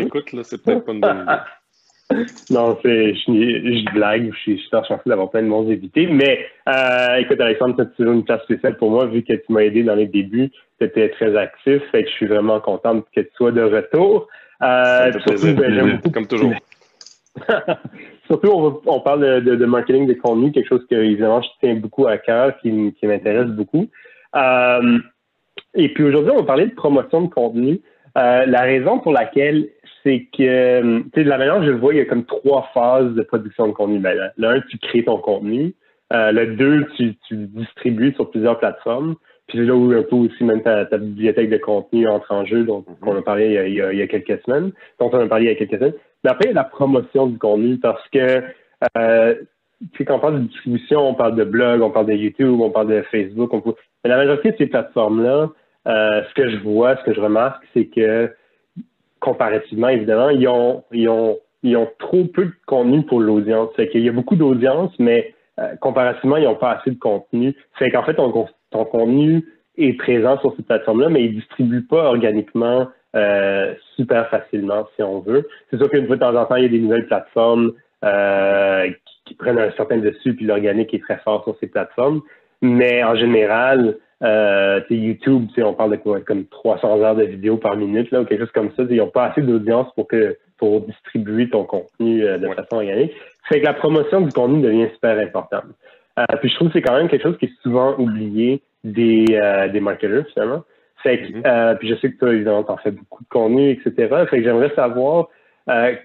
Écoute, là, c'est peut-être pas une bonne idée. non, c'est, je, je, blague, je suis super chanceux d'avoir plein de monde invités. Mais euh, écoute, Alexandre, tu as une place spéciale pour moi, vu que tu m'as aidé dans les débuts. Tu étais très actif, fait que je suis vraiment content que tu sois de retour. Euh, surtout, ben, comme toujours. surtout, on, on parle de, de, marketing de contenu, quelque chose que, évidemment, je tiens beaucoup à cœur, qui, qui m'intéresse beaucoup. Euh, et puis aujourd'hui, on va parler de promotion de contenu. Euh, la raison pour laquelle c'est que, tu sais, de la manière que je le vois, il y a comme trois phases de production de contenu. Ben, le un, tu crées ton contenu. Euh, le deux, tu, tu distribues sur plusieurs plateformes. Puis là où un peu aussi même ta, bibliothèque de contenu entre en jeu, dont mm-hmm. on a parlé il y a, il y a, quelques semaines, dont on a parlé il y a quelques semaines. Mais après, il y a la promotion du contenu parce que euh, tu sais, quand on parle de distribution, on parle de blog, on parle de YouTube, on parle de Facebook. On peut... Mais la majorité de ces plateformes-là, euh, ce que je vois, ce que je remarque, c'est que comparativement, évidemment, ils ont, ils ont, ils ont trop peu de contenu pour l'audience. Fait qu'il y a beaucoup d'audience, mais euh, comparativement, ils n'ont pas assez de contenu. Fait qu'en fait, ton, contenu est présent sur cette plateforme-là, mais il ne distribue pas organiquement euh, super facilement, si on veut. C'est sûr qu'une fois de temps en temps, il y a des nouvelles plateformes euh, qui, qui, prennent un certain dessus, puis l'organique est très fort sur ces plateformes. Mais en général, euh, YouTube, on parle de quoi, comme 300 heures de vidéos par minute, là, ou quelque chose comme ça. Ils n'ont pas assez d'audience pour que pour distribuer ton contenu euh, de façon organique. Fait que la promotion du contenu devient super importante. Euh, puis je trouve que c'est quand même quelque chose qui est souvent oublié des, euh, des marketeurs, finalement. Fait que, mm-hmm. euh, puis je sais que toi, évidemment, t'en fais beaucoup de contenu, etc. Fait que j'aimerais savoir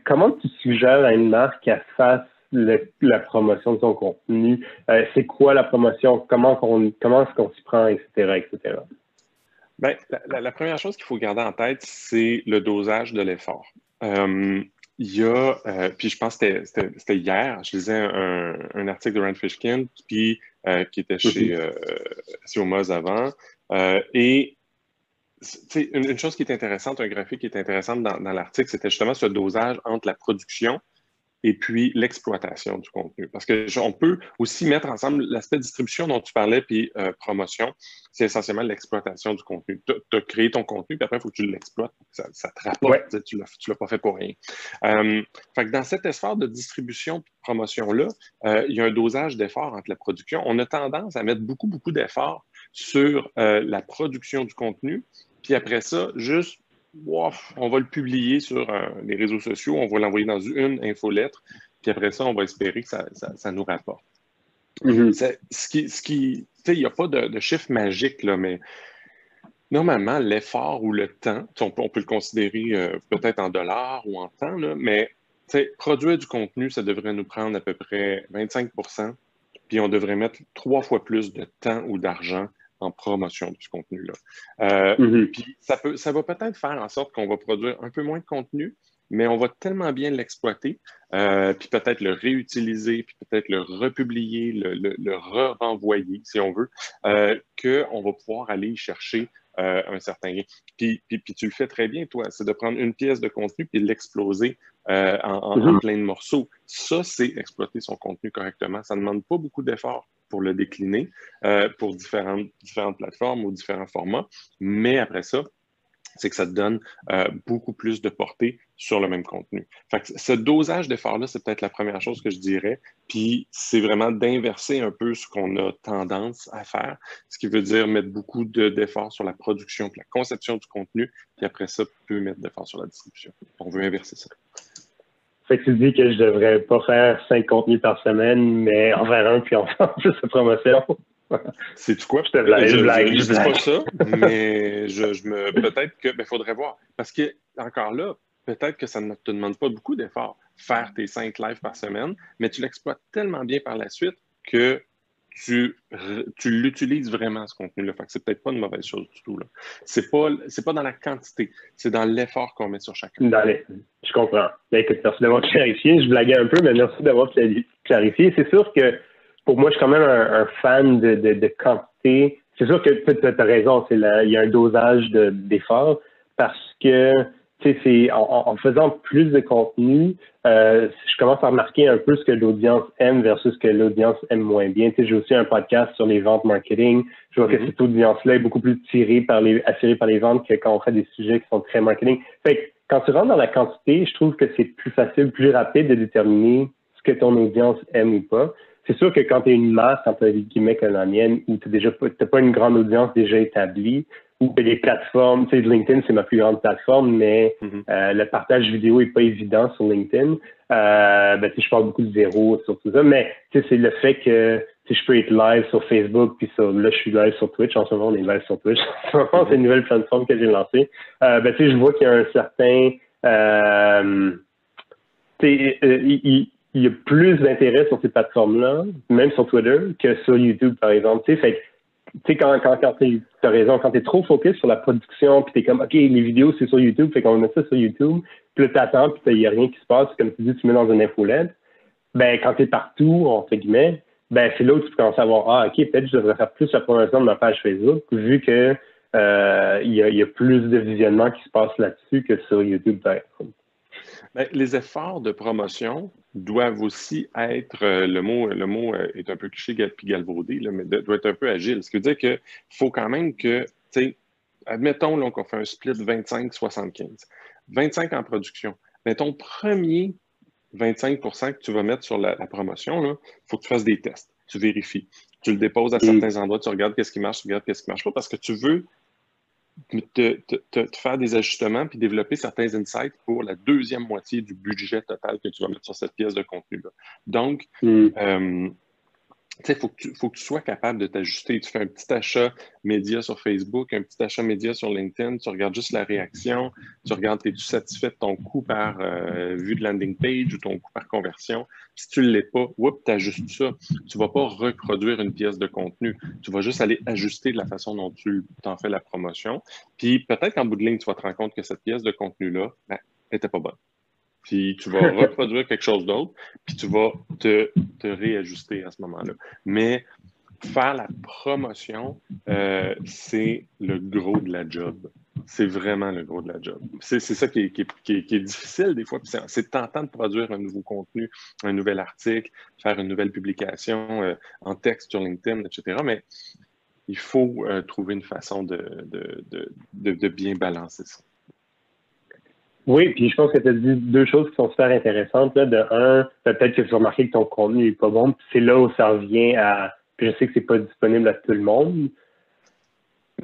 comment tu suggères à une marque qu'elle fasse la promotion de son contenu. Euh, c'est quoi la promotion? Comment, comment est-ce qu'on s'y prend, etc., etc. Bien, la, première chose qu'il faut garder en tête, c'est le dosage de l'effort. Euh, il y a, euh, puis je pense que c'était hier, je lisais un, article de Rand Fishkin, puis, qui était chez mm avant, et une, une, chose qui est intéressante, un graphique qui est intéressant dans, dans l'article, c'était justement ce dosage entre la production et puis l'exploitation du contenu. Parce que on peut aussi mettre ensemble l'aspect distribution dont tu parlais, puis euh, promotion, c'est essentiellement l'exploitation du contenu. Tu as créé ton contenu, puis après, il faut que tu l'exploites, ça, ça te rapporte, tu ne l'as pas fait pour rien. Euh, fait que dans cet effort de distribution et de promotion-là, euh, il y a un dosage d'effort entre la production. On a tendance à mettre beaucoup, beaucoup d'efforts sur la production du contenu, puis après ça, juste on va le publier sur euh, les réseaux sociaux, on va l'envoyer dans une infolettre, puis après ça, on va espérer que ça, nous rapporte. Mm-hmm. ce qui, ce qui il n'y a pas de, chiffre magique, là, mais normalement, l'effort ou le temps, on peut, le considérer euh, peut-être en dollars ou en temps, mais produire du contenu, ça devrait nous prendre à peu près 25% puis on devrait mettre trois fois plus de temps ou d'argent en promotion de ce contenu-là. Euh, mm-hmm. Puis ça, peut, ça va peut-être faire en sorte qu'on va produire un peu moins de contenu, mais on va tellement bien l'exploiter, euh, puis peut-être le réutiliser, puis peut-être le republier, le, le, renvoyer, si on veut, euh, qu'on va pouvoir aller chercher euh, un certain gain. Puis, puis, puis, tu le fais très bien, toi, c'est de prendre une pièce de contenu puis de l'exploser euh, en, mm-hmm. plein de morceaux. Ça, c'est exploiter son contenu correctement. Ça ne demande pas beaucoup d'efforts pour le décliner euh, pour différentes, plateformes ou différents formats, mais après ça, c'est que ça te donne euh, beaucoup plus de portée sur le même contenu. Fait ce dosage d'effort-là, c'est peut-être la première chose que je dirais. Puis c'est vraiment d'inverser un peu ce qu'on a tendance à faire, ce qui veut dire mettre beaucoup d'efforts sur la production, la conception du contenu, puis après ça, peut mettre d'efforts sur la distribution. On veut inverser ça. Fait que tu dis que je devrais pas faire cinq contenus par semaine, mais en faire un puis en faire plus de promotion. C'est quoi? Je te blague, je, blague, je, dis pas ça, mais je, me peut-être que ben, faudrait voir. Parce que encore là, peut-être que ça ne te demande pas beaucoup d'efforts faire tes cinq lives par semaine, mais tu l'exploites tellement bien par la suite que tu, tu l'utilises vraiment, ce contenu-là. Fait que c'est peut-être pas une mauvaise chose du tout. Là. C'est pas, c'est pas dans la quantité, c'est dans l'effort qu'on met sur chacun. Je comprends. Ben, écoute, merci d'avoir clarifié. Je blaguais un peu, mais merci d'avoir clarifié. C'est sûr que pour moi, je suis quand même un, fan de, de, quantité. C'est sûr que tu as, raison, c'est il y a un dosage d'effort parce que c'est en, en, faisant plus de contenu, euh, je commence à remarquer un peu ce que l'audience aime versus ce que l'audience aime moins bien. J'ai aussi un podcast sur les ventes marketing. Je vois que mm-hmm. cette audience-là est beaucoup plus tirée par les, attirée par les ventes que quand on fait des sujets qui sont très marketing. Fait que quand tu rentres dans la quantité, je trouve que c'est plus facile, plus rapide de déterminer ce que ton audience aime ou pas c'est sûr que quand tu es une masse, quand tu as des guillemets comme la mienne, où tu n'as pas une grande audience déjà établie, ou que les plateformes, tu sais, LinkedIn, c'est ma plus grande plateforme, mais mm-hmm. euh, le partage vidéo n'est pas évident sur LinkedIn. Euh, ben, je parle beaucoup de zéro sur tout ça, mais c'est le fait que je peux être live sur Facebook, puis sur, là, je suis live sur Twitch. En ce moment, on est live sur Twitch. c'est une nouvelle plateforme que j'ai lancée. Euh, ben, je vois qu'il y a un certain... Euh, il, il y a plus d'intérêt sur ces plateformes-là, même sur Twitter, que sur YouTube, par exemple. Tu sais, fait tu sais, quand, quand, tu as raison, quand tu es trop focus sur la production, puis tu es comme, OK, les vidéos, c'est sur YouTube, fait qu'on mettre ça sur YouTube, puis là, tu attends, puis il n'y a rien qui se passe, comme tu dis, tu mets dans une infolette, ben, quand tu es partout, entre guillemets, ben, c'est là où tu commences à voir, ah, OK, peut-être je devrais faire plus la promotion de ma page Facebook, vu que euh, il y, a, plus de visionnement qui se passe là-dessus que sur YouTube, par. Ben, les efforts de promotion doivent aussi être, euh, le mot, le mot euh, est un peu cliché puis galvaudé, là, mais doit être un peu agile. Ce qui veut dire qu'il faut quand même que, tu sais, admettons qu'on fait un split 25-75. 25 en production. Mais ton premier 25% que tu vas mettre sur la, promotion, il faut que tu fasses des tests. Tu vérifies. Tu le déposes à certains endroits, tu regardes qu'est-ce qui marche, tu regardes qu'est-ce qui marche pas, parce que tu veux te, te, faire des ajustements puis développer certains insights pour la deuxième moitié du budget total que tu vas mettre sur cette pièce de contenu-là. Donc, mm. euh, il faut, que tu sois capable de t'ajuster. Tu fais un petit achat média sur Facebook, un petit achat média sur LinkedIn, tu regardes juste la réaction, tu regardes, es-tu satisfait de ton coût par euh, vue de landing page ou ton coût par conversion? Si tu ne l'es pas, tu ajustes ça. Tu ne vas pas reproduire une pièce de contenu. Tu vas juste aller ajuster de la façon dont tu t'en fais la promotion. Puis peut-être qu'en bout de ligne, tu vas te rendre compte que cette pièce de contenu-là n'était ben, pas bonne puis tu vas reproduire quelque chose d'autre, puis tu vas te, te, réajuster à ce moment-là. Mais faire la promotion, euh, c'est le gros de la job. C'est vraiment le gros de la job. C'est ça qui est, qui, est, qui est, difficile des fois. C'est tentant de produire un nouveau contenu, un nouvel article, faire une nouvelle publication euh, en texte sur LinkedIn, etc. Mais il faut euh, trouver une façon de, de, de, de bien balancer ça. Oui, puis je pense que tu as dit deux choses qui sont super intéressantes. Là. De un, peut-être que tu as remarqué que ton contenu n'est pas bon. C'est là où ça revient à. je sais que c'est pas disponible à tout le monde,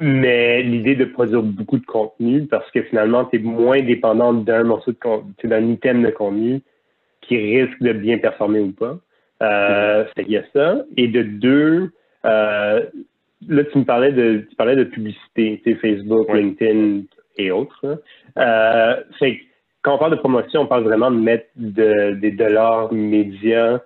mais l'idée de produire beaucoup de contenu parce que finalement, tu es moins dépendant d'un morceau de contenu, d'un item de contenu qui risque de bien performer ou pas. Euh, mm-hmm. Il y a ça. Et de deux, euh, là, tu me parlais de, tu parlais de publicité, Facebook, LinkedIn, et autres. Euh, quand on parle de promotion, on parle vraiment de mettre des dollars médias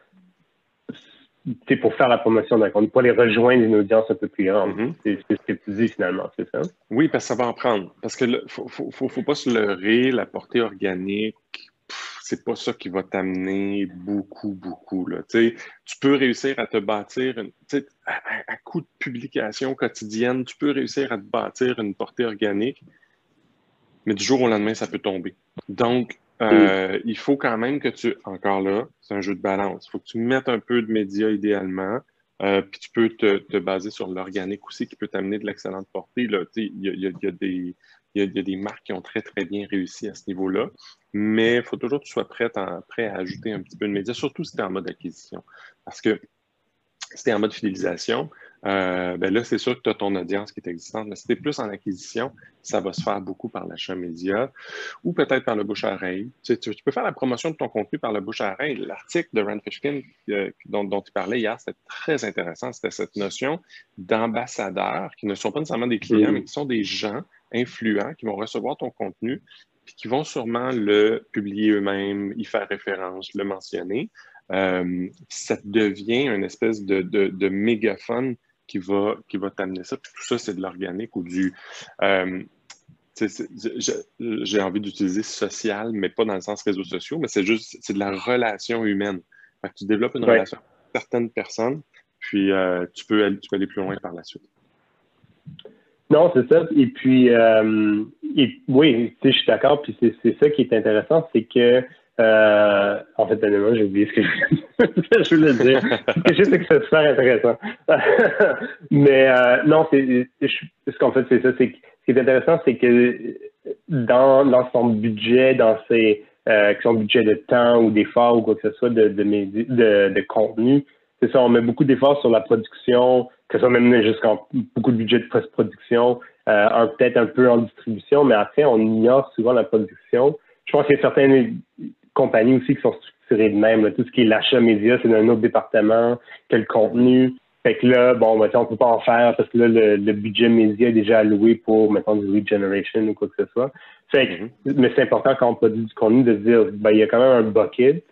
pour faire la promotion d'un compte, pour les rejoindre une audience un peu plus grande. Mm-hmm. C'est ce que tu dis finalement, c'est ça? Oui, parce que ça va en prendre. Parce que ne faut, faut, pas se leurrer, la portée organique, c'est pas ça qui va t'amener beaucoup, beaucoup. Là. tu peux réussir à te bâtir, une, à, à, coup de publication quotidienne, tu peux réussir à te bâtir une portée organique, mais du jour au lendemain, ça peut tomber. Donc, euh, il faut quand même que tu, encore là, c'est un jeu de balance. Il faut que tu mettes un peu de médias idéalement, euh, puis tu peux te, baser sur l'organique aussi qui peut t'amener de l'excellente portée. Il y a, des, y, a, des marques qui ont très, très bien réussi à ce niveau-là, mais il faut toujours que tu sois prêt, prêt à ajouter un petit peu de médias, surtout si tu es en mode acquisition. Parce que si tu es en mode fidélisation, euh, ben là, c'est sûr que tu as ton audience qui est existante. Mais si tu es plus en acquisition, ça va se faire beaucoup par l'achat média ou peut-être par le bouche-à-oreille. Tu, peux faire la promotion de ton contenu par le bouche-à-oreille. L'article de Rand Fishkin euh, dont, dont, tu parlais hier, c'était très intéressant. C'était cette notion d'ambassadeurs qui ne sont pas nécessairement des clients, mais qui sont des gens influents qui vont recevoir ton contenu puis qui vont sûrement le publier eux-mêmes, y faire référence, le mentionner. Euh, ça devient une espèce de, de mégaphone qui va, qui va t'amener ça. Puis tout ça, c'est de l'organique ou du. Euh, j'ai envie d'utiliser social, mais pas dans le sens réseaux sociaux, mais c'est juste, c'est de la relation humaine. tu développes une relation avec certaines personnes, puis euh, tu, peux aller, tu peux aller plus loin par la suite. Non, c'est ça. Et puis, euh, et, oui, je suis d'accord. Puis c'est ça qui est intéressant, c'est que euh, en fait, honnêtement, j'ai oublié ce que je, voulais dire. que je sais que c'est super intéressant. Mais euh, non, ce qu'en fait, c'est ça. Ce qui est intéressant, c'est que dans, dans son budget, dans ses euh, son budget de temps ou d'efforts ou quoi que ce soit de contenu, c'est ça, on met beaucoup d'efforts sur la production, que ce soit même jusqu'en beaucoup de budget de post-production, euh, peut-être un peu en distribution, mais après, on ignore souvent la production. Je pense qu'il y a certaines compagnies aussi qui sont structurées de même. Tout ce qui est l'achat média, c'est dans un autre département que le contenu. Fait que là, bon, ben, on peut pas en faire parce que là, le, budget média est déjà alloué pour, mettons, du lead generation ou quoi que ce soit. Fait que, mm-hmm. mais c'est important quand on produit du contenu de dire, ben, il y a quand même un bucket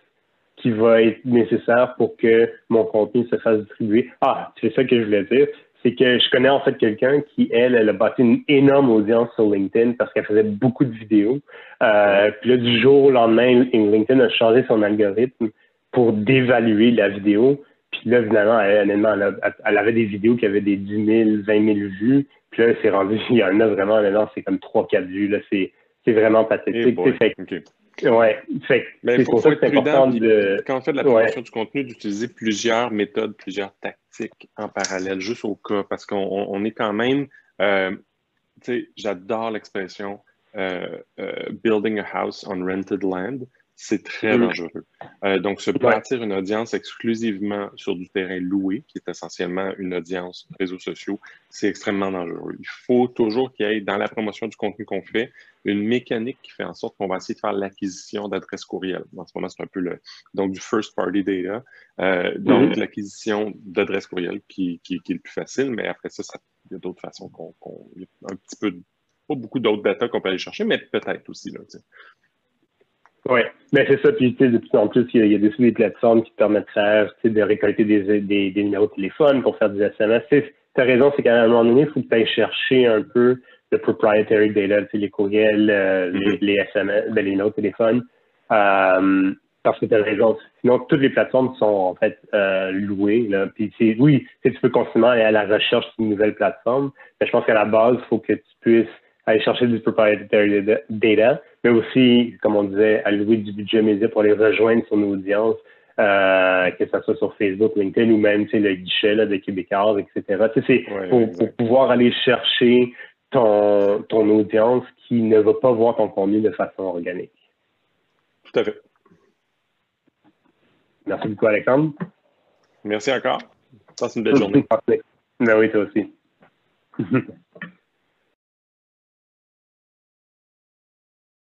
qui va être nécessaire pour que mon contenu se fasse distribuer. Ah, c'est ça que je voulais dire c'est que je connais en fait quelqu'un qui, elle, elle a bâti une énorme audience sur LinkedIn parce qu'elle faisait beaucoup de vidéos. Euh, puis là, du jour au lendemain, LinkedIn a changé son algorithme pour dévaluer la vidéo. Puis là, finalement, elle, elle, avait des vidéos qui avaient des 10 000, 20 000 vues. Puis là, c'est rendu, il y en a vraiment, maintenant, c'est comme 3-4 vues. Là, c'est, vraiment pathétique. Hey Ouais, c'est pour ça que c'est important de... Quand on fait de la promotion du contenu, d'utiliser plusieurs méthodes, plusieurs tactiques en parallèle, juste au cas, parce qu'on est quand même, euh, tu sais, j'adore l'expression euh, euh, building a house on rented land c'est très mm-hmm. dangereux. Donc, se bâtir une audience exclusivement sur du terrain loué, qui est essentiellement une audience réseaux sociaux, c'est extrêmement dangereux. Il faut toujours qu'il y ait, dans la promotion du contenu qu'on fait, une mécanique qui fait en sorte qu'on va essayer de faire l'acquisition d'adresses courriels. En ce moment, c'est un peu le, donc du first party data. Euh, donc, mm-hmm. l'acquisition d'adresses courriels qui, qui, qui, est le plus facile, mais après ça, il y a d'autres façons qu'on, un petit peu, pas beaucoup d'autres data qu'on peut aller chercher, mais peut-être aussi, là, oui, mais c'est ça. Puis, tu sais, de plus en plus, il y a, des, des plateformes qui permettent de faire, de récolter des, des, des, numéros de téléphone pour faire des SMS. Tu as raison, c'est qu'à un moment donné, il faut que tu ailles chercher un peu le proprietary data, les courriels, euh, les, mm-hmm. SMS, ben, les de téléphone. Euh, parce que tu as raison. Sinon, toutes les plateformes sont en fait euh, louées. Là. Puis oui, tu peux constamment aller à la recherche d'une nouvelle plateforme, mais je pense qu'à la base, il faut que tu puisses aller chercher du proprietary data, mais aussi, comme on disait, allouer du budget média pour aller rejoindre son audience, euh, que ce soit sur Facebook, LinkedIn ou même le guichet là, de Québécois, etc. C'est pour, pouvoir aller chercher ton, ton audience qui ne va pas voir ton contenu de façon organique. Tout à fait. Merci beaucoup, Alexandre. Merci encore. Passe une belle journée. Ben oui, toi aussi.